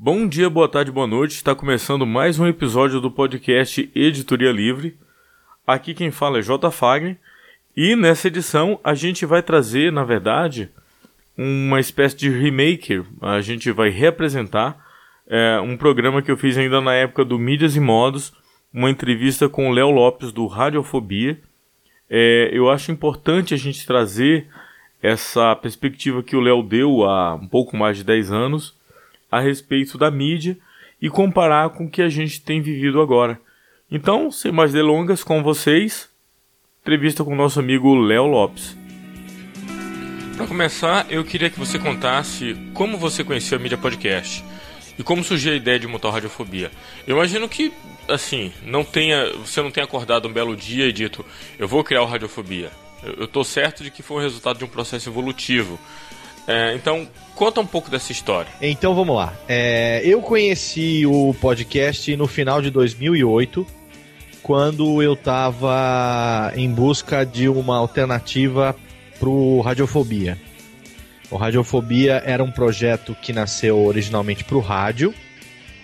Bom dia, boa tarde, boa noite. Está começando mais um episódio do podcast Editoria Livre. Aqui quem fala é J. Fagner e nessa edição a gente vai trazer, na verdade, uma espécie de remake. A gente vai reapresentar é, um programa que eu fiz ainda na época do Mídias e Modos, uma entrevista com o Léo Lopes do Radiofobia. É, eu acho importante a gente trazer essa perspectiva que o Léo deu há um pouco mais de 10 anos a respeito da mídia e comparar com o que a gente tem vivido agora. Então, sem mais delongas, com vocês, entrevista com o nosso amigo Léo Lopes. Para começar, eu queria que você contasse como você conheceu a mídia podcast e como surgiu a ideia de montar a Radiofobia. Eu imagino que, assim, não tenha, você não tenha acordado um belo dia e dito, eu vou criar o Radiofobia. Eu estou certo de que foi o resultado de um processo evolutivo. É, então, conta um pouco dessa história. Então vamos lá. É, eu conheci o podcast no final de 2008, quando eu estava em busca de uma alternativa para o Radiofobia. O Radiofobia era um projeto que nasceu originalmente para o rádio.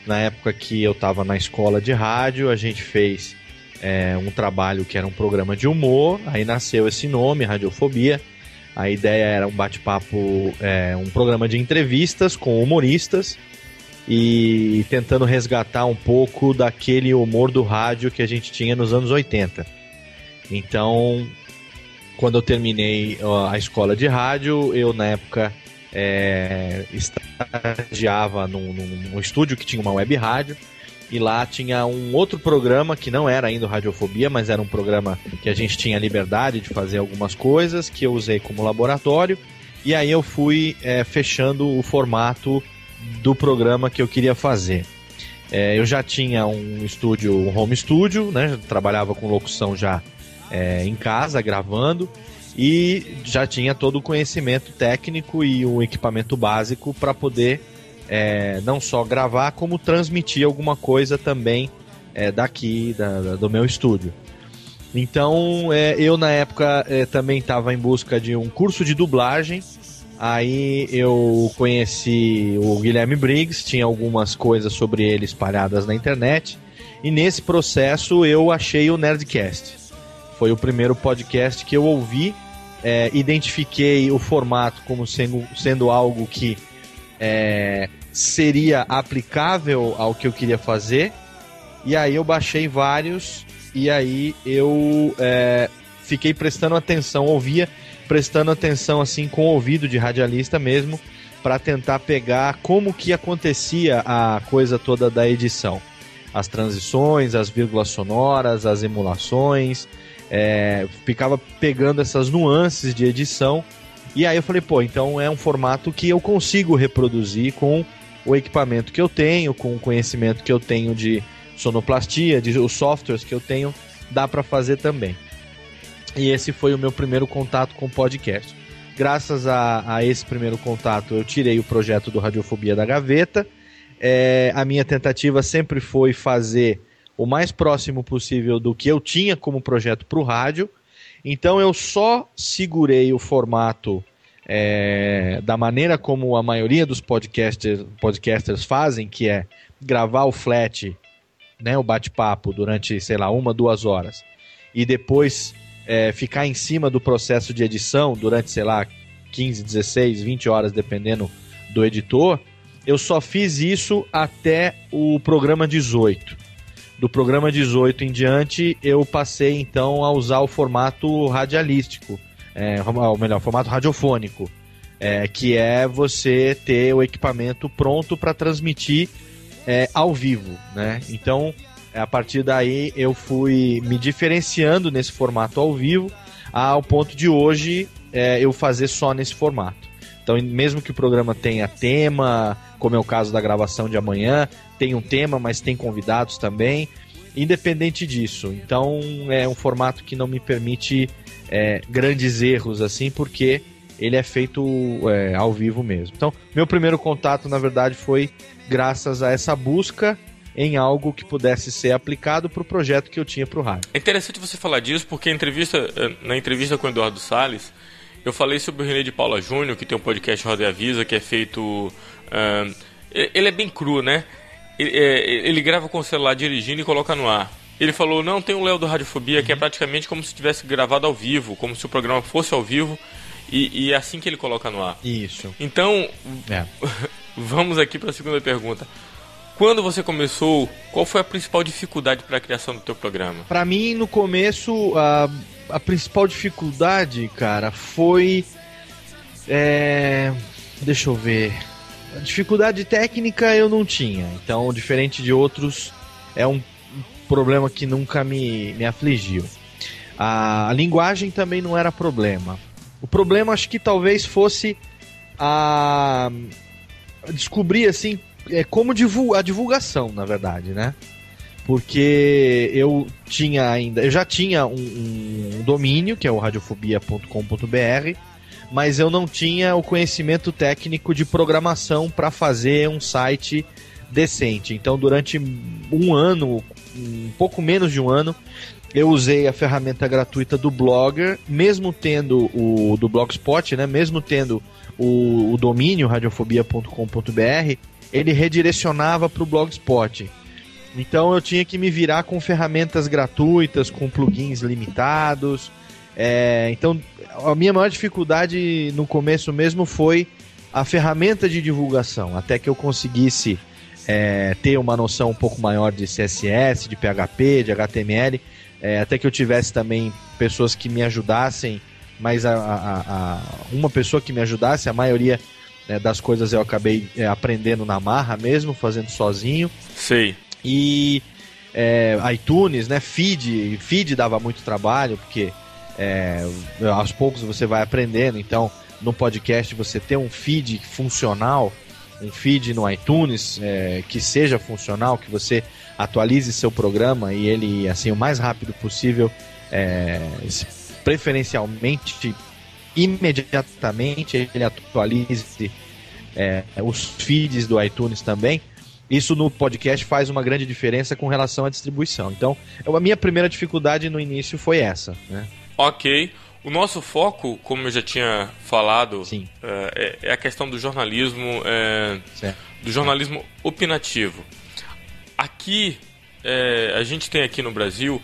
Na época que eu estava na escola de rádio, a gente fez é, um trabalho que era um programa de humor, aí nasceu esse nome, Radiofobia a ideia era um bate-papo, é, um programa de entrevistas com humoristas e tentando resgatar um pouco daquele humor do rádio que a gente tinha nos anos 80. Então, quando eu terminei a escola de rádio, eu na época é, estagiava num, num, estúdio que tinha uma web rádio e lá tinha um outro programa que não era ainda Radiofobia, mas era um programa que a gente tinha liberdade de fazer algumas coisas, que eu usei como laboratório. E aí eu fui é, fechando o formato do programa que eu queria fazer. É, eu já tinha um estúdio, um home studio, né? Trabalhava com locução já é, em casa, gravando, e já tinha todo o conhecimento técnico e o equipamento básico para poder é, não só gravar, como transmitir alguma coisa também é, daqui, da, da, do meu estúdio. Então, é, eu na época é, também estava em busca de um curso de dublagem. Aí eu conheci o Guilherme Briggs, tinha algumas coisas sobre ele espalhadas na internet. E nesse processo eu achei o Nerdcast. Foi o primeiro podcast que eu ouvi, é, identifiquei o formato como sendo, sendo algo que é, seria aplicável ao que eu queria fazer. E aí eu baixei vários e aí eu é, fiquei prestando atenção, ouvia prestando atenção assim com o ouvido de radialista mesmo para tentar pegar como que acontecia a coisa toda da edição. As transições, as vírgulas sonoras, as emulações, é, ficava pegando essas nuances de edição e aí eu falei, pô, então é um formato que eu consigo reproduzir com o equipamento que eu tenho, com o conhecimento que eu tenho de sonoplastia, de os softwares que eu tenho, dá para fazer também. E esse foi o meu primeiro contato com o podcast. Graças a, a esse primeiro contato, eu tirei o projeto do Radiofobia da gaveta. É, a minha tentativa sempre foi fazer o mais próximo possível do que eu tinha como projeto para o rádio então eu só segurei o formato é, da maneira como a maioria dos podcasters, podcasters fazem, que é gravar o flat, né, o bate-papo durante, sei lá, uma, duas horas, e depois é, ficar em cima do processo de edição durante, sei lá, 15, 16, 20 horas, dependendo do editor, eu só fiz isso até o programa 18 do programa 18 em diante, eu passei então a usar o formato radialístico, é, ou melhor, formato radiofônico, é, que é você ter o equipamento pronto para transmitir é, ao vivo, né? Então, a partir daí eu fui me diferenciando nesse formato ao vivo, ao ponto de hoje é, eu fazer só nesse formato. Então, mesmo que o programa tenha tema, como é o caso da gravação de amanhã, tem um tema, mas tem convidados também, independente disso. Então, é um formato que não me permite é, grandes erros, assim, porque ele é feito é, ao vivo mesmo. Então, meu primeiro contato, na verdade, foi graças a essa busca em algo que pudesse ser aplicado para o projeto que eu tinha para o rádio. É interessante você falar disso, porque entrevista, na entrevista com o Eduardo Salles, eu falei sobre o René de Paula Júnior, que tem um podcast Roda e Avisa, que é feito. Uh, ele é bem cru, né? Ele, é, ele grava com o celular dirigindo e coloca no ar. Ele falou, não, tem um Léo do Radiofobia que é praticamente como se tivesse gravado ao vivo, como se o programa fosse ao vivo, e, e é assim que ele coloca no ar. Isso. Então, é. vamos aqui para a segunda pergunta. Quando você começou, qual foi a principal dificuldade para a criação do teu programa? Para mim, no começo, a, a principal dificuldade, cara, foi. É, deixa eu ver. A dificuldade técnica eu não tinha. Então, diferente de outros, é um problema que nunca me, me afligiu. A, a linguagem também não era problema. O problema acho que talvez fosse a descobrir assim é como divul a divulgação, na verdade, né? Porque eu tinha ainda, eu já tinha um, um domínio, que é o radiofobia.com.br, mas eu não tinha o conhecimento técnico de programação para fazer um site decente. Então, durante um ano, um pouco menos de um ano, eu usei a ferramenta gratuita do Blogger, mesmo tendo o do Blogspot, né? Mesmo tendo o, o domínio radiofobia.com.br, ele redirecionava para o Blogspot. Então eu tinha que me virar com ferramentas gratuitas, com plugins limitados. É, então a minha maior dificuldade no começo mesmo foi a ferramenta de divulgação, até que eu conseguisse é, ter uma noção um pouco maior de CSS, de PHP, de HTML, é, até que eu tivesse também pessoas que me ajudassem, mas a, a, a, uma pessoa que me ajudasse, a maioria né, das coisas eu acabei é, aprendendo na marra mesmo, fazendo sozinho. Sei. E é, iTunes, né, feed, feed dava muito trabalho, porque é, aos poucos você vai aprendendo, então no podcast você ter um feed funcional, um feed no iTunes é, que seja funcional, que você atualize seu programa e ele assim o mais rápido possível, é, preferencialmente imediatamente ele atualize é, os feeds do iTunes também. Isso no podcast faz uma grande diferença com relação à distribuição. Então, a minha primeira dificuldade no início foi essa. Né? Ok. O nosso foco, como eu já tinha falado, é, é, a questão do jornalismo, é, do jornalismo opinativo. Aqui, é, a gente tem aqui no Brasil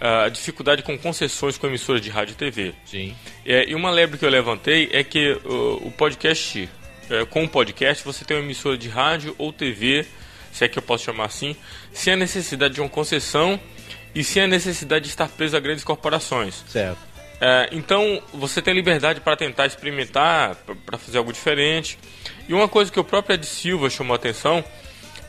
a dificuldade com concessões com emissoras de rádio e TV. Sim. E uma lebre que eu levantei é que uh, o podcast, é, com o podcast, você tem uma emissora de rádio ou TV, se é que eu posso chamar assim, sem a necessidade de uma concessão e sem a necessidade de estar preso a grandes corporações. Certo. É, então você tem liberdade para tentar experimentar, para fazer algo diferente. E uma coisa que o próprio Ed Silva chamou a atenção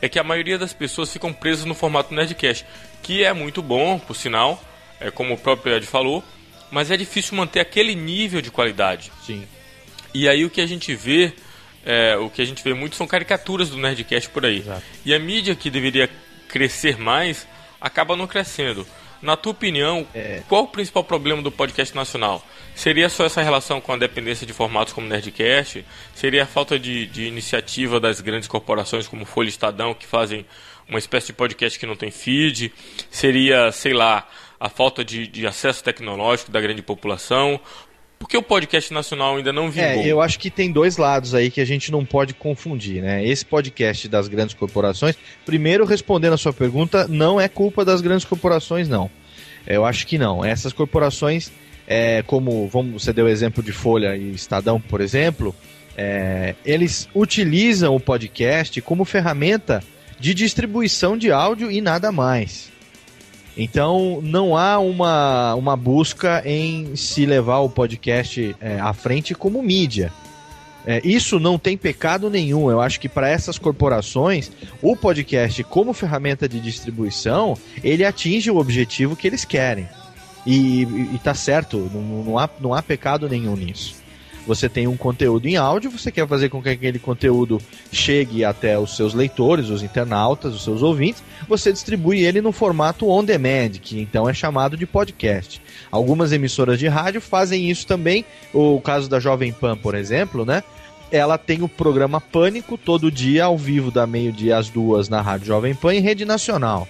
é que a maioria das pessoas ficam presas no formato Nerdcast que é muito bom, por sinal, é como o próprio Ed falou, mas é difícil manter aquele nível de qualidade. Sim. E aí o que a gente vê, é, o que a gente vê muito são caricaturas do Nerdcast por aí. Exato. E a mídia que deveria crescer mais acaba não crescendo. Na tua opinião, é... qual o principal problema do podcast nacional? Seria só essa relação com a dependência de formatos como Nerdcast? Seria a falta de, de iniciativa das grandes corporações como Folha Estadão, que fazem uma espécie de podcast que não tem feed? Seria, sei lá, a falta de, de acesso tecnológico da grande população? Por que o podcast nacional ainda não vingou? É, eu acho que tem dois lados aí que a gente não pode confundir, né? Esse podcast das grandes corporações, primeiro respondendo a sua pergunta, não é culpa das grandes corporações, não. Eu acho que não. Essas corporações, é, como vamos, você deu o exemplo de Folha e Estadão, por exemplo, é, eles utilizam o podcast como ferramenta de distribuição de áudio e nada mais. Então não há uma, uma busca em se levar o podcast é, à frente como mídia. É, isso não tem pecado nenhum. Eu acho que para essas corporações, o podcast como ferramenta de distribuição, ele atinge o objetivo que eles querem. E, e, e tá certo, não, não, há, não há pecado nenhum nisso. Você tem um conteúdo em áudio, você quer fazer com que aquele conteúdo chegue até os seus leitores, os internautas, os seus ouvintes, você distribui ele no formato on demand, que então é chamado de podcast. Algumas emissoras de rádio fazem isso também, o caso da Jovem Pan, por exemplo, né? Ela tem o programa Pânico todo dia ao vivo da meio-dia às duas na Rádio Jovem Pan em rede nacional.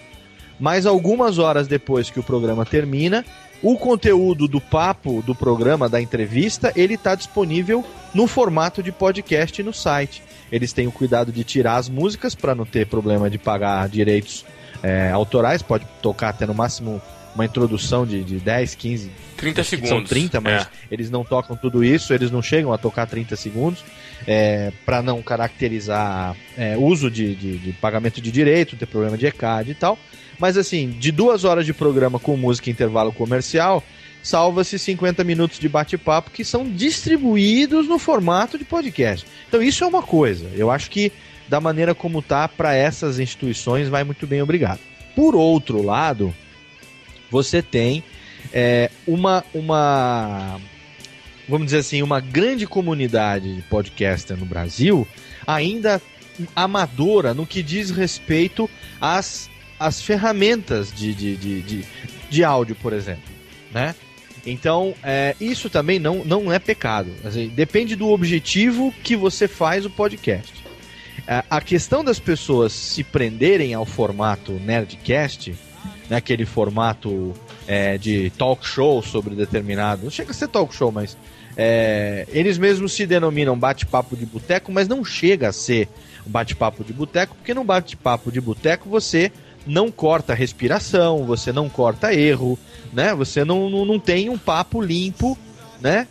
Mas algumas horas depois que o programa termina, o conteúdo do papo, do programa, da entrevista, ele está disponível no formato de podcast no site. eles têm o cuidado de tirar as músicas para não ter problema de pagar direitos é, autorais, pode tocar até no máximo uma introdução de, de 10, 15, 30 segundos. São 30, mas é. eles não tocam tudo isso, eles não chegam a tocar 30 segundos, é, para não caracterizar é, uso de, de, de, pagamento de direito, ter problema de ECAD e tal. Mas assim, de duas horas de programa com música e intervalo comercial, salva-se 50 minutos de bate-papo que são distribuídos no formato de podcast. Então isso é uma coisa. Eu acho que da maneira como tá para essas instituições vai muito bem, obrigado. Por outro lado, você tem é, uma uma vamos dizer assim, uma grande comunidade de podcaster no Brasil, ainda amadora no que diz respeito às, às ferramentas de, de, de, de, de áudio, por exemplo. Né? Então, é, isso também não, não é pecado. Assim, depende do objetivo que você faz o podcast. É, a questão das pessoas se prenderem ao formato Nerdcast, né, aquele formato é, de talk show sobre determinado. Não chega a ser talk show, mas é, eles mesmos se denominam bate-papo de boteco, mas não chega a ser bate-papo de boteco, porque no bate-papo de boteco você não corta respiração, você não corta erro, né? Você não, não, não tem um papo limpo, né?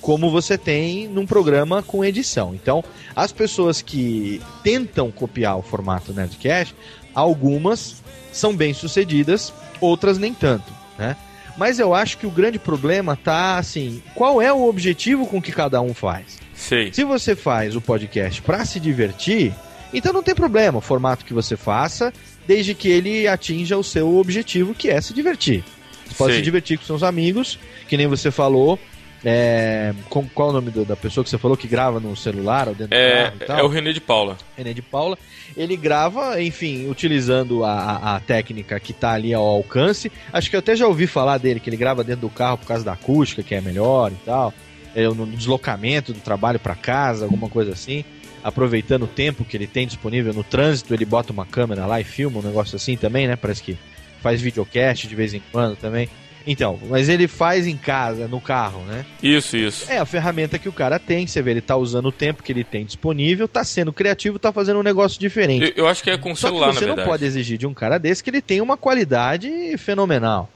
Como você tem num programa com edição. Então, as pessoas que tentam copiar o formato Nerdcast, algumas são bem sucedidas, outras nem tanto, né? Mas eu acho que o grande problema tá assim, qual é o objetivo com que cada um faz? Sei. Se você faz o podcast para se divertir, então não tem problema o formato que você faça, desde que ele atinja o seu objetivo, que é se divertir. Você pode Sei. se divertir com seus amigos, que nem você falou, é, com, qual é o nome do, da pessoa que você falou que grava no celular ou dentro é, do carro? É o René de Paula. René de Paula. Ele grava, enfim, utilizando a, a, a técnica que está ali ao alcance. Acho que eu até já ouvi falar dele, que ele grava dentro do carro por causa da acústica, que é melhor e tal. É, no deslocamento do trabalho para casa, alguma coisa assim. Aproveitando o tempo que ele tem disponível no trânsito, ele bota uma câmera lá e filma um negócio assim também, né? Parece que faz videocast de vez em quando também. Então, mas ele faz em casa, no carro, né? Isso, isso. É a ferramenta que o cara tem, você vê, ele tá usando o tempo que ele tem disponível, tá sendo criativo, tá fazendo um negócio diferente. Eu, eu acho que é com o celular, Só que você não pode exigir de um cara desse que ele tenha uma qualidade fenomenal.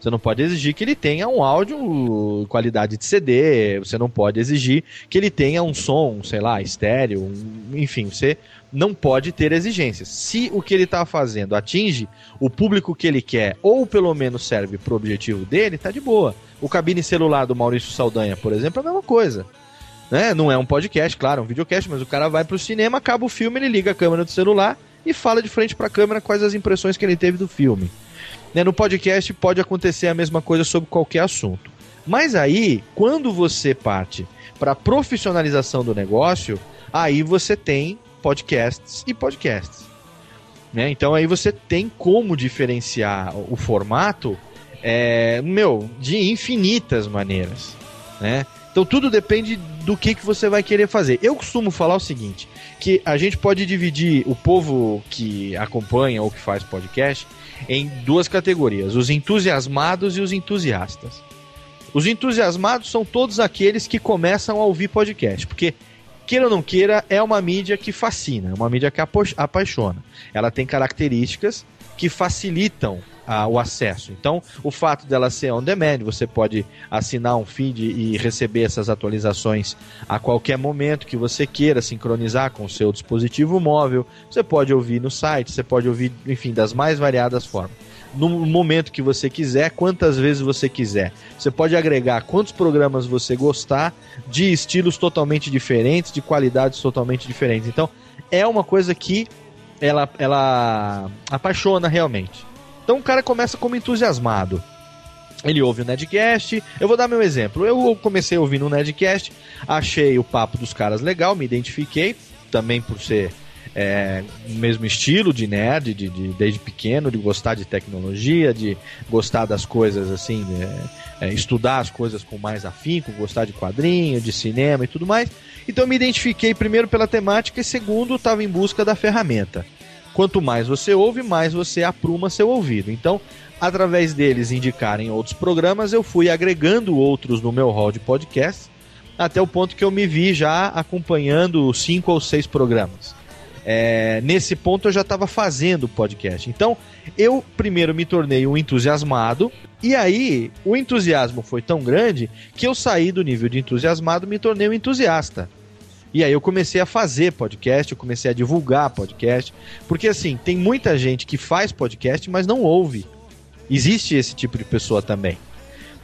Você não pode exigir que ele tenha um áudio qualidade de CD, você não pode exigir que ele tenha um som, sei lá, estéreo, um, enfim, você não pode ter exigências. Se o que ele está fazendo atinge o público que ele quer, ou pelo menos serve para o objetivo dele, tá de boa. O cabine celular do Maurício Saldanha, por exemplo, é a mesma coisa. Né? Não é um podcast, claro, é um videocast, mas o cara vai para o cinema, acaba o filme, ele liga a câmera do celular e fala de frente para a câmera quais as impressões que ele teve do filme. Né? No podcast pode acontecer a mesma coisa sobre qualquer assunto. Mas aí, quando você parte para profissionalização do negócio, aí você tem podcasts e podcasts. Né? Então aí você tem como diferenciar o formato, é, meu, de infinitas maneiras. Né? Então tudo depende do que, que você vai querer fazer. Eu costumo falar o seguinte, que a gente pode dividir o povo que acompanha ou que faz podcast em duas categorias: os entusiasmados e os entusiastas. Os entusiasmados são todos aqueles que começam a ouvir podcast, porque queira ou não queira, é uma mídia que fascina, é uma mídia que apaixona. Ela tem características que facilitam ah, o acesso. Então, o fato dela ser on demand, você pode assinar um feed e receber essas atualizações a qualquer momento que você queira sincronizar com o seu dispositivo móvel. Você pode ouvir no site, você pode ouvir, enfim, das mais variadas formas no momento que você quiser, quantas vezes você quiser. Você pode agregar quantos programas você gostar, de estilos totalmente diferentes, de qualidades totalmente diferentes. Então, é uma coisa que ela, ela apaixona realmente. Então, o cara começa como entusiasmado. Ele ouve o Nedcast. Eu vou dar meu exemplo. Eu comecei ouvindo o Nedcast, achei o papo dos caras legal, me identifiquei, também por ser é, mesmo estilo de nerd, de, de, desde pequeno, de gostar de tecnologia, de gostar das coisas assim, é, é, estudar as coisas com mais afinco, gostar de quadrinho, de cinema e tudo mais. Então eu me identifiquei primeiro pela temática e segundo estava em busca da ferramenta. Quanto mais você ouve, mais você apruma seu ouvido. Então, através deles indicarem outros programas, eu fui agregando outros no meu hall de podcasts até o ponto que eu me vi já acompanhando cinco ou seis programas. É, nesse ponto eu já estava fazendo podcast. Então, eu primeiro me tornei um entusiasmado, e aí o entusiasmo foi tão grande que eu saí do nível de entusiasmado e me tornei um entusiasta. E aí eu comecei a fazer podcast, eu comecei a divulgar podcast, porque assim, tem muita gente que faz podcast, mas não ouve. Existe esse tipo de pessoa também.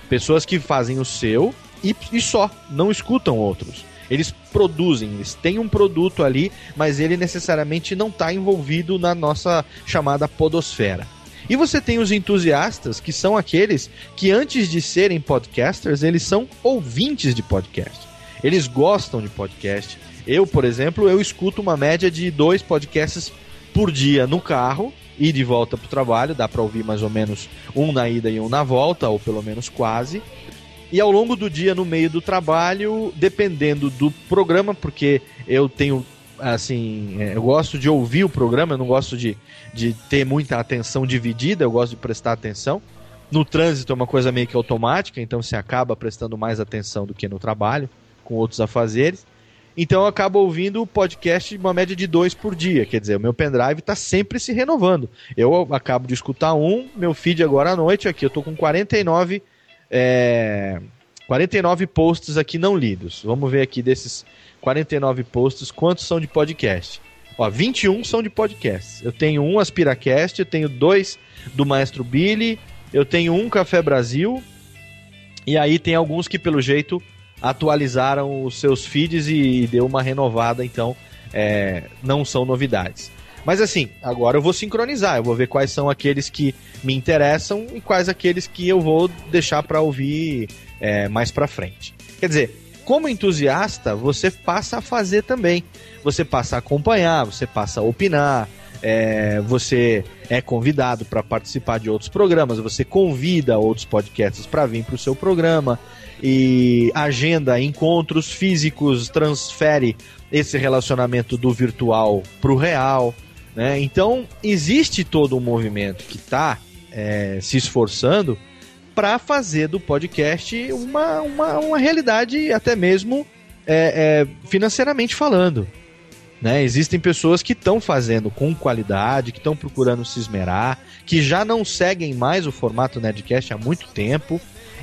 Pessoas que fazem o seu e, e só, não escutam outros. Eles produzem, eles têm um produto ali, mas ele necessariamente não está envolvido na nossa chamada podosfera. E você tem os entusiastas, que são aqueles que antes de serem podcasters, eles são ouvintes de podcast. Eles gostam de podcast. Eu, por exemplo, eu escuto uma média de dois podcasts por dia no carro e de volta para o trabalho. Dá para ouvir mais ou menos um na ida e um na volta, ou pelo menos quase. E ao longo do dia, no meio do trabalho, dependendo do programa, porque eu tenho assim, é, eu gosto de ouvir o programa, eu não gosto de, de ter muita atenção dividida, eu gosto de prestar atenção. No trânsito é uma coisa meio que automática, então você acaba prestando mais atenção do que no trabalho com outros afazeres. Então eu acabo ouvindo o podcast uma média de dois por dia. Quer dizer, o meu pendrive está sempre se renovando. Eu acabo de escutar um, meu feed agora à noite aqui, eu tô com 49, é, 49 posts aqui não lidos. Vamos ver aqui desses 49 posts, quantos são de podcast? Ó, 21 são de podcast. Eu tenho um Aspiracast, eu tenho dois do Maestro Billy, eu tenho um Café Brasil, e aí tem alguns que, pelo jeito, atualizaram os seus feeds e, deu uma renovada, então é, não são novidades. Mas assim, agora eu vou sincronizar, eu vou ver quais são aqueles que me interessam e quais aqueles que eu vou deixar para ouvir é, mais para frente. Quer dizer, como entusiasta, você passa a fazer também. Você passa a acompanhar, você passa a opinar, é, você é convidado para participar de outros programas, você convida outros podcasts para vir para o seu programa e agenda encontros físicos, transfere esse relacionamento do virtual para o real. Né? Então, existe todo um movimento que está é, se esforçando para fazer do podcast uma, uma, uma realidade, até mesmo é, é, financeiramente falando. Né? Existem pessoas que estão fazendo com qualidade, que estão procurando se esmerar, que já não seguem mais o formato Nerdcast há muito tempo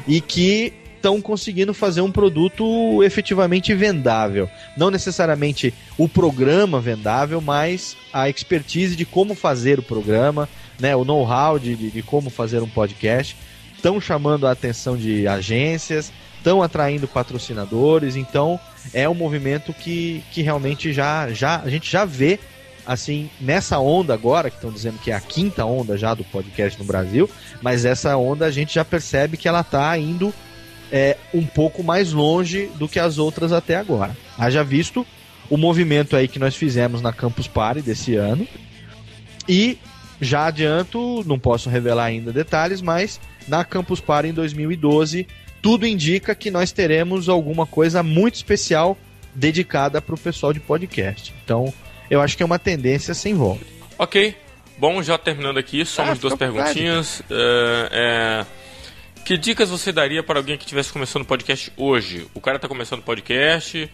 e que estão conseguindo fazer um produto efetivamente vendável. Não necessariamente o programa vendável, mas a expertise de como fazer o programa, né, o know-how de, de, de como fazer um podcast. Estão chamando a atenção de agências, estão atraindo patrocinadores, então é um movimento que, que realmente já, já a gente já vê assim, nessa onda agora, que estão dizendo que é a quinta onda já do podcast no Brasil, mas essa onda a gente já percebe que ela está indo é, um pouco mais longe do que as outras até agora. Haja visto o movimento aí que nós fizemos na Campus Party desse ano. E já adianto, não posso revelar ainda detalhes, mas na Campus Party em 2012, tudo indica que nós teremos alguma coisa muito especial dedicada para o pessoal de podcast. Então, eu acho que é uma tendência sem volta. Ok. Bom, já terminando aqui, só ah, umas duas perguntinhas. É, é que dicas você daria para alguém que estivesse começando podcast hoje? O cara está começando podcast,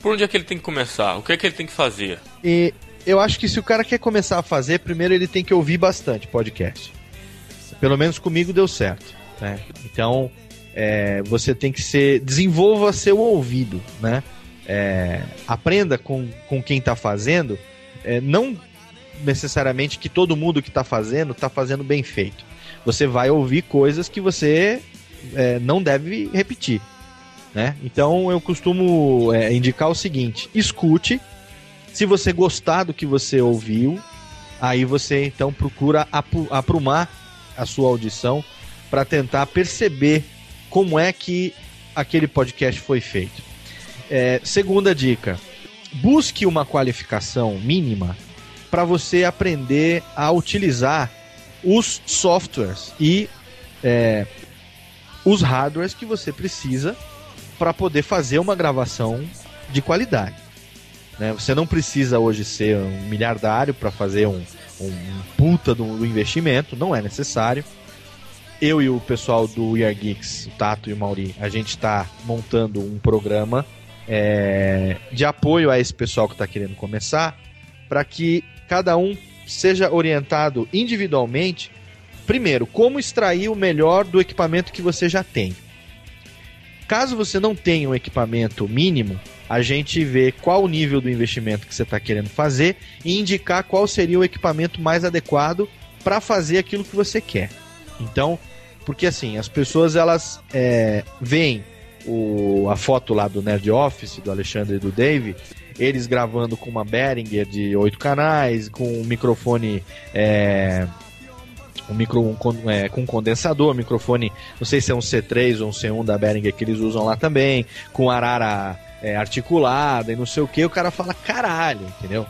por onde é que ele tem que começar? O que é que ele tem que fazer? E eu acho que se o cara quer começar a fazer, primeiro ele tem que ouvir bastante podcast. Pelo menos comigo deu certo. Né? Então, é, você tem que ser. Desenvolva seu ouvido, né? É, aprenda com, com quem está fazendo. É, não necessariamente que todo mundo que está fazendo está fazendo bem feito você vai ouvir coisas que você é, não deve repetir. Né? Então eu costumo é, indicar o seguinte: escute. Se você gostar do que você ouviu, aí você então procura aprumar a sua audição para tentar perceber como é que aquele podcast foi feito. É, segunda dica: busque uma qualificação mínima para você aprender a utilizar os softwares e é, os hardwares que você precisa para poder fazer uma gravação de qualidade. Né? Você não precisa hoje ser um miliardário para fazer um, um, puta do, do, investimento, não é necessário. Eu e o pessoal do We Are Geeks, o Tato e o Mauri, a gente está montando um programa é, de apoio a esse pessoal que está querendo começar, para que cada um seja orientado individualmente. Primeiro, como extrair o melhor do equipamento que você já tem. Caso você não tenha um equipamento mínimo, a gente vê qual o nível do investimento que você está querendo fazer e indicar qual seria o equipamento mais adequado para fazer aquilo que você quer. Então, porque assim, as pessoas elas é, veem o, a foto lá do Nerd Office, do Alexandre e do Dave, eles gravando com uma Behringer de oito canais, com um microfone é, um micro um, é, com condensador, microfone, não sei se é um C3 ou um C1 da Behringer que eles usam lá também, com arara é, articulada e não sei o que, o cara fala caralho, entendeu?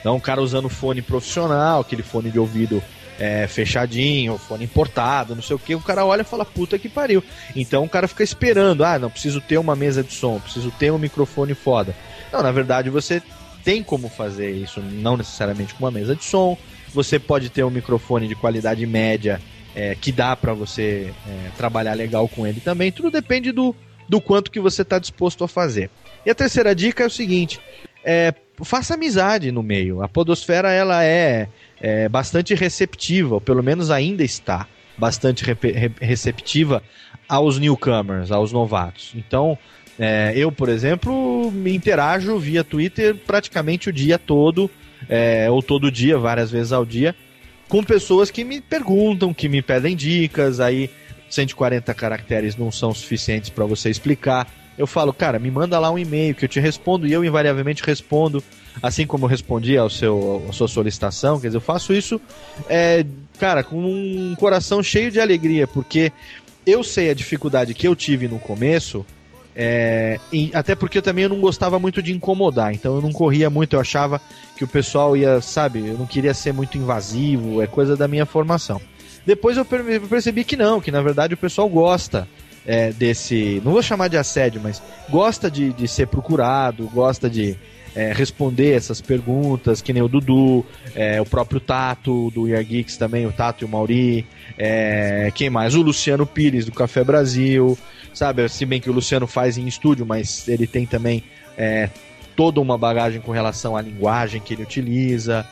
Então o cara usando fone profissional, aquele fone de ouvido é, fechadinho, fone importado, não sei o que, o cara olha e fala, puta que pariu. Então o cara fica esperando, ah, não, preciso ter uma mesa de som, preciso ter um microfone foda. Não, na verdade você tem como fazer isso, não necessariamente com uma mesa de som. Você pode ter um microfone de qualidade média é, que dá para você é, trabalhar legal com ele também. Tudo depende do, do quanto que você está disposto a fazer. E a terceira dica é o seguinte: é, faça amizade no meio. A podosfera ela é é, bastante receptiva, ou pelo menos ainda está bastante re receptiva aos newcomers, aos novatos. Então, é, eu, por exemplo, me interajo via Twitter praticamente o dia todo, é, ou todo dia, várias vezes ao dia, com pessoas que me perguntam, que me pedem dicas, aí 140 caracteres não são suficientes para você explicar. Eu falo, cara, me manda lá um e-mail que eu te respondo e eu invariavelmente respondo assim como eu respondi ao seu, à sua solicitação, quer dizer, eu faço isso, é, cara, com um coração cheio de alegria, porque eu sei a dificuldade que eu tive no começo, é, e, até porque eu também não gostava muito de incomodar, então eu não corria muito, eu achava que o pessoal ia, sabe, eu não queria ser muito invasivo, é coisa da minha formação. Depois eu percebi que não, que na verdade o pessoal gosta é, desse, não vou chamar de assédio, mas gosta de, de ser procurado, gosta de, é, responder essas perguntas, que nem o Dudu, é, o próprio Tato do Year Geeks também, o Tato e o Mauri, é, quem mais? O Luciano Pires do Café Brasil, sabe? Se bem que o Luciano faz em estúdio, mas ele tem também é, toda uma bagagem com relação à linguagem que ele utiliza.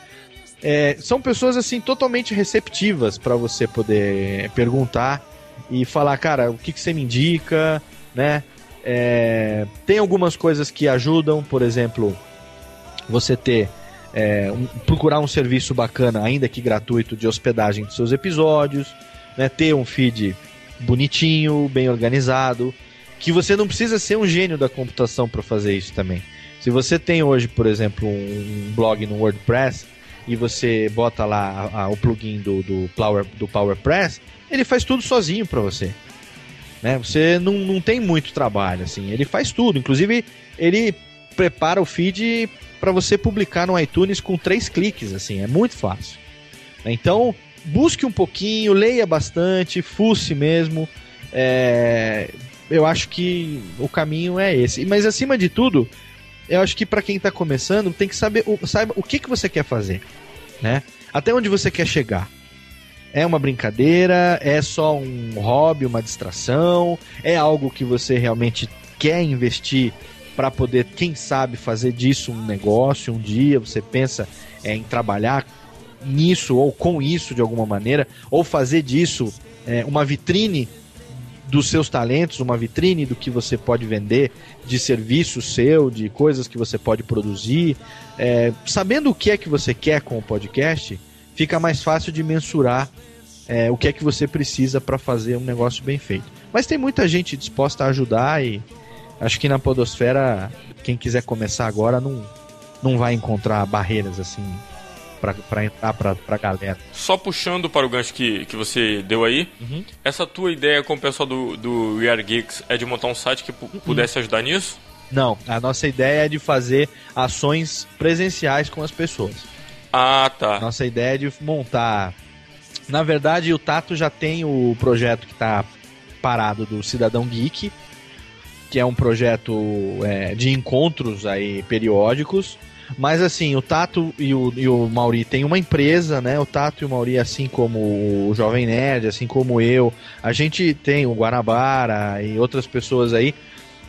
É, são pessoas assim totalmente receptivas para você poder perguntar e falar, cara, o que, que você me indica, né? É, tem algumas coisas que ajudam, por exemplo, você ter é, um, procurar um serviço bacana, ainda que gratuito, de hospedagem dos seus episódios, né, ter um feed bonitinho, bem organizado, que você não precisa ser um gênio da computação para fazer isso também. Se você tem hoje, por exemplo, um blog no WordPress e você bota lá a, a, o plugin do, do, Power, do PowerPress, ele faz tudo sozinho para você. Né? Você não, não tem muito trabalho, assim. Ele faz tudo. Inclusive, ele prepara o feed para você publicar no iTunes com três cliques, assim, é muito fácil. Então, busque um pouquinho, leia bastante, fuce mesmo. É, eu acho que o caminho é esse. Mas acima de tudo, eu acho que para quem está começando, tem que saber o, saiba o que, que você quer fazer, né? Até onde você quer chegar. É uma brincadeira? É só um hobby, uma distração? É algo que você realmente quer investir para poder, quem sabe, fazer disso um negócio um dia. Você pensa é, em trabalhar nisso ou com isso de alguma maneira, ou fazer disso é, uma vitrine dos seus talentos, uma vitrine do que você pode vender, de serviço seu, de coisas que você pode produzir. É, sabendo o que é que você quer com o podcast, fica mais fácil de mensurar é, o que é que você precisa para fazer um negócio bem feito. Mas tem muita gente disposta a ajudar e acho que na Podosfera, quem quiser começar agora não, não vai encontrar barreiras assim para entrar pra, pra galera. Só puxando para o gancho que, que você deu aí, uhum. essa tua ideia com o pessoal do, do We Are Geeks é de montar um site que uhum. pudesse ajudar nisso? Não, a nossa ideia é de fazer ações presenciais com as pessoas. Ah, tá. Nossa ideia é de montar. Na verdade, o Tato já tem o projeto que está parado do Cidadão Geek, que é um projeto é, de encontros aí periódicos. Mas assim, o Tato e o, e o Mauri têm uma empresa, né? O Tato e o Mauri, assim como o Jovem Nerd, assim como eu, a gente tem o Guanabara e outras pessoas aí.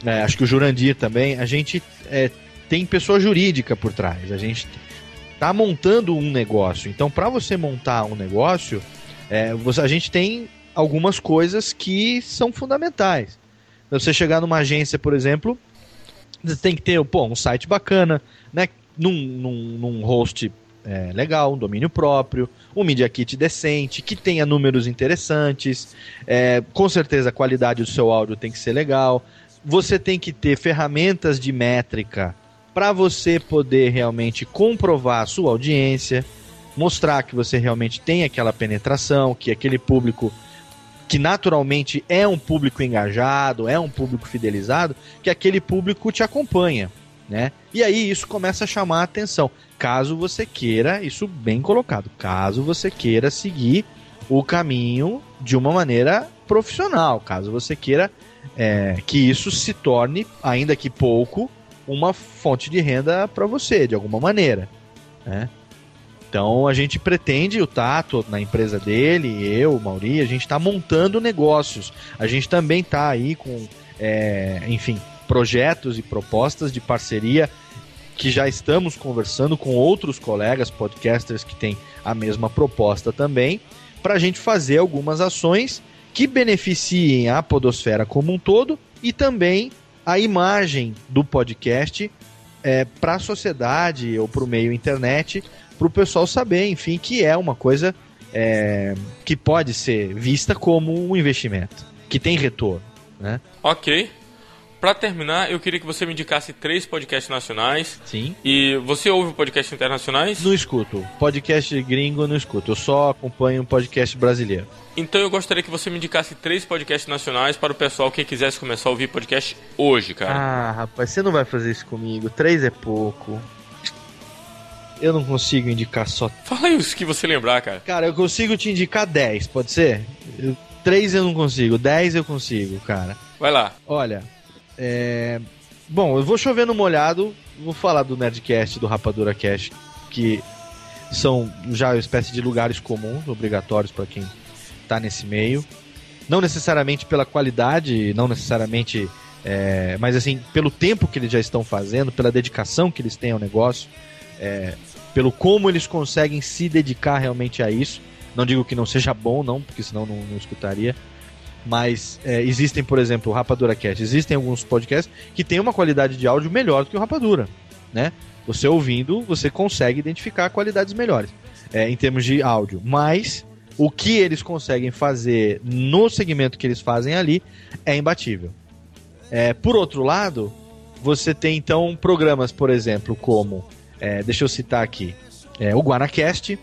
é, acho que o Jurandir também, a gente é, tem pessoa jurídica por trás. A gente tá montando um negócio. Então, para você montar um negócio, é, você, a gente tem algumas coisas que são fundamentais. Você chegar numa agência, por exemplo, você tem que ter pô, um site bacana, né? Num, num, num host é, legal, um domínio próprio, um Media Kit decente, que tenha números interessantes, é, com certeza a qualidade do seu áudio tem que ser legal. Você tem que ter ferramentas de métrica para você poder realmente comprovar a sua audiência, mostrar que você realmente tem aquela penetração, que aquele público que naturalmente é um público engajado, é um público fidelizado, que aquele público te acompanha, né? E aí isso começa a chamar a atenção. Caso você queira, isso bem colocado, caso você queira seguir o caminho de uma maneira profissional, caso você queira é, que isso se torne, ainda que pouco, uma fonte de renda para você, de alguma maneira. Né? Então a gente pretende, o Tato na empresa dele, eu, o Mauri, a gente está montando negócios. A gente também está aí com, é, enfim, projetos e propostas de parceria que já estamos conversando com outros colegas podcasters que têm a mesma proposta também, para a gente fazer algumas ações que beneficiem a podosfera como um todo e também a imagem do podcast é, para a sociedade ou para o meio internet, para o pessoal saber, enfim, que é uma coisa é, que pode ser vista como um investimento, que tem retorno. Né? Ok. Para terminar, eu queria que você me indicasse três podcasts nacionais. Sim. E você ouve podcasts internacionais? Não escuto. Podcast gringo não escuto. Eu só acompanho um podcast brasileiro. Então eu gostaria que você me indicasse três podcasts nacionais para o pessoal que quisesse começar a ouvir podcast hoje, cara. Ah, rapaz, você não vai fazer isso comigo. Três é pouco. Eu não consigo indicar só. Fala aí os que você lembrar, cara. Cara, eu consigo te indicar dez, pode ser? Eu... Três eu não consigo, dez eu consigo, cara. Vai lá. Olha, é... Bom, eu vou chover no molhado, vou falar do Nerdcast do Rapadura Cast, que são já uma espécie de lugares comuns, obrigatórios para quem está nesse meio. Não necessariamente pela qualidade, não necessariamente, é... mas assim, pelo tempo que eles já estão fazendo, pela dedicação que eles têm ao negócio, é... pelo como eles conseguem se dedicar realmente a isso. Não digo que não seja bom, não, porque senão não, não escutaria mas é, existem, por exemplo, o Rapadura Cast, existem alguns podcasts que têm uma qualidade de áudio melhor do que o Rapadura, né? Você ouvindo, você consegue identificar qualidades melhores é, em termos de áudio, mas o que eles conseguem fazer no segmento que eles fazem ali é imbatível. É, por outro lado, você tem então programas, por exemplo, como, é, deixa eu citar aqui, é, o Guanacast,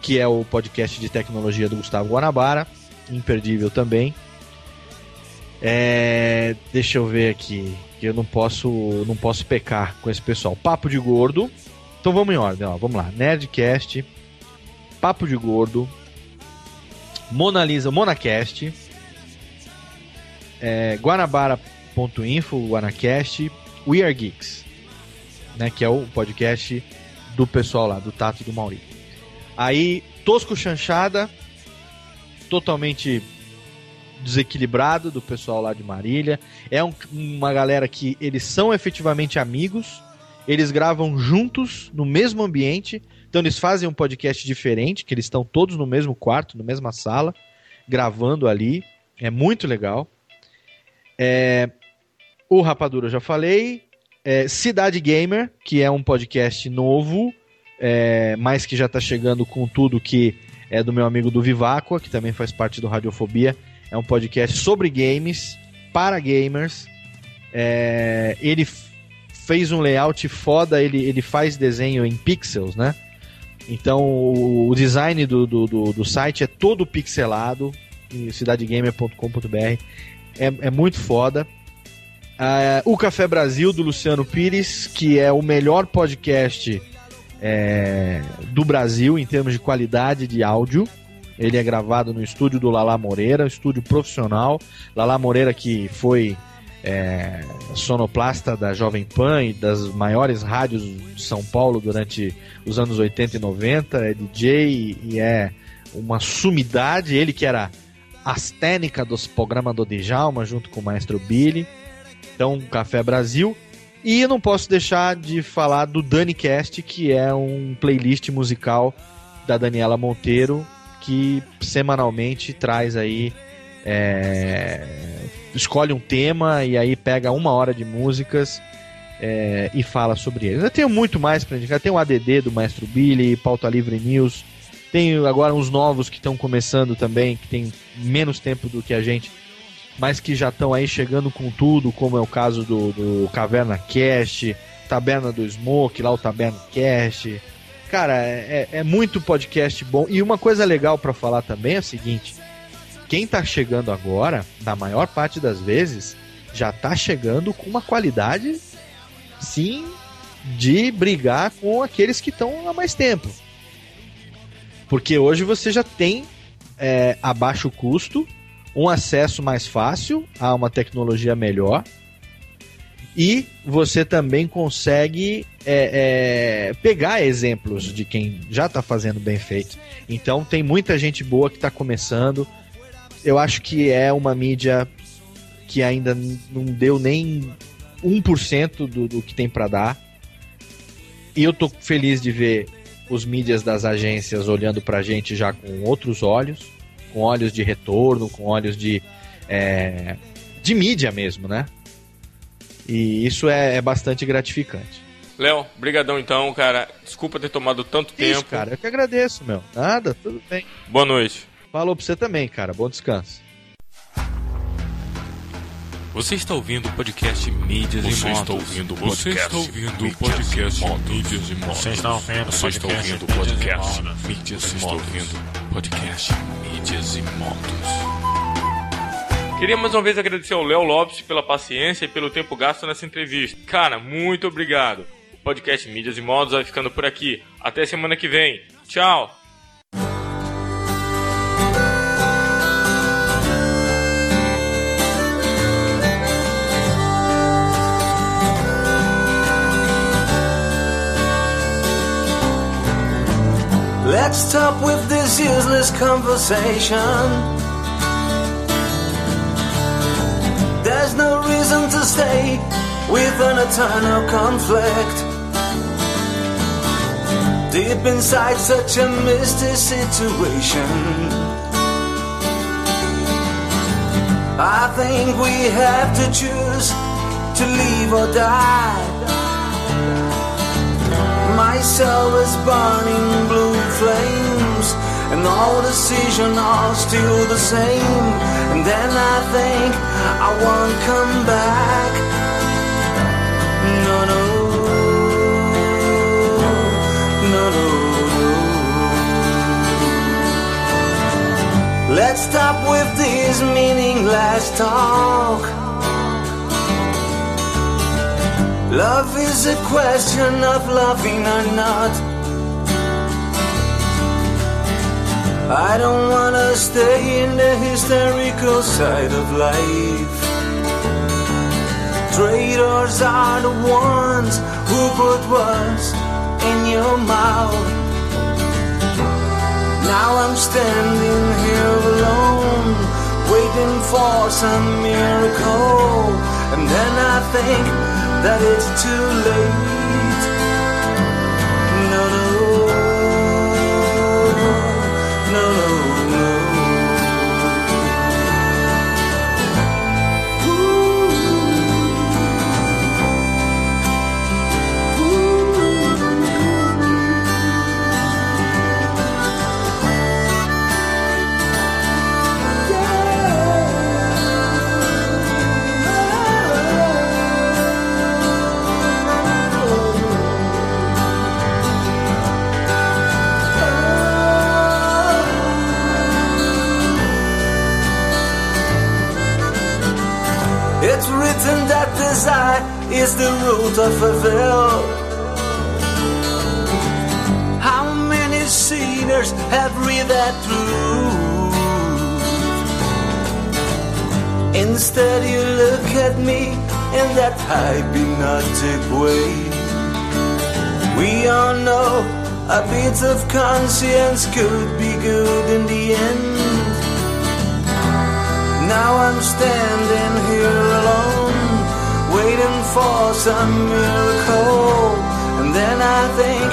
que é o podcast de tecnologia do Gustavo Guanabara, imperdível também. É, deixa eu ver aqui, que eu não posso, não posso pecar com esse pessoal. Papo de Gordo. Então vamos em ordem, ó. Vamos lá. Nerdcast, Papo de Gordo, Mona Lisa, Monacast, é, Guanabara.info, Guanacast, We Are Geeks, né, que é o podcast do pessoal lá, do Tato e do Mauri. Aí, Tosco Chanchada, totalmente desequilibrado do pessoal lá de Marília. É um, uma galera que eles são efetivamente amigos, eles gravam juntos no mesmo ambiente, então eles fazem um podcast diferente, que eles estão todos no mesmo quarto, na mesma sala, gravando ali. É muito legal. É, o Rapadura eu já falei. É, Cidade Gamer, que é um podcast novo, é, mas que já está chegando com tudo que é do meu amigo do Viváqua, que também faz parte do Radiofobia. É um podcast sobre games, para gamers. É, ele fez um layout foda, ele, ele faz desenho em pixels, né? Então o, design do, do, do, do site é todo pixelado, cidadegamer.com.br. É, é muito foda. Uh, o Café Brasil, do Luciano Pires, que é o melhor podcast é, do Brasil em termos de qualidade de áudio. Ele é gravado no estúdio do Lala Moreira, estúdio profissional. Lala Moreira que foi é, sonoplasta da Jovem Pan e das maiores rádios de São Paulo durante os anos 80 e 90, é DJ e é uma sumidade. Ele que era astênica dos programas do Djalma junto com o maestro Billy. Então, Café Brasil. E não posso deixar de falar do DaniCast, que é um playlist musical da Daniela Monteiro, que semanalmente traz aí. É, escolhe um tema e aí pega uma hora de músicas é, e fala sobre eles. Eu tenho muito mais para indicar. Tem o ADD do Maestro Billy, Pauta Livre News. Tem agora uns novos que estão começando também, que tem menos tempo do que a gente, mas que já estão aí chegando com tudo, como é o caso do, do Caverna Cast, Taberna do Smoke, lá o Taberna Cast. Cara, é, é muito podcast bom. E uma coisa legal para falar também é o seguinte: quem tá chegando agora, na maior parte das vezes, já tá chegando com uma qualidade, sim, de brigar com aqueles que estão há mais tempo. Porque hoje você já tem é, a baixo custo um acesso mais fácil a uma tecnologia melhor e você também consegue é, é, pegar exemplos de quem já está fazendo bem feito. Então tem muita gente boa que está começando. Eu acho que é uma mídia que ainda não deu nem 1% do, do que tem para dar. E eu tô feliz de ver os mídias das agências olhando para a gente já com outros olhos com olhos de retorno, com olhos de, é, de mídia mesmo, né? E isso é, é bastante gratificante. Léo, brigadão então, cara. Desculpa ter tomado tanto isso, tempo. cara, eu que agradeço, meu. Nada, tudo bem. Boa noite. Falou pra você também, cara. Bom descanso. Você está ouvindo o podcast Mídias Você e Motos. Está ouvindo Você está ouvindo o podcast Mídias e Motos. Você está ouvindo Você está ouvindo o podcast Mídias e Motos. ouvindo podcast Mídias e Motos. Queria mais uma vez agradecer ao Léo Lopes pela paciência e pelo tempo gasto nessa entrevista. Cara, muito obrigado. O podcast Mídias e Modos vai ficando por aqui. Até semana que vem. Tchau! Stop with this useless conversation. There's no reason to stay with an eternal conflict. Deep inside such a misty situation. I think we have to choose to live or die. My soul is burning blue flames, and all decisions are still the same. And then I think I won't come back. No, no, no, no, no. Let's stop with this meaningless talk. Love is a question of loving or not. I don't wanna stay in the hysterical side of life. Traitors are the ones who put words in your mouth. Now I'm standing here alone, waiting for some miracle, and then I think that it's too late. Desire is the root of evil. How many sinners have read that truth? Instead, you look at me in that hypnotic way. We all know a bit of conscience could be good in the end. Now I'm standing here alone, for some miracle, and then I think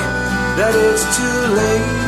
that it's too late.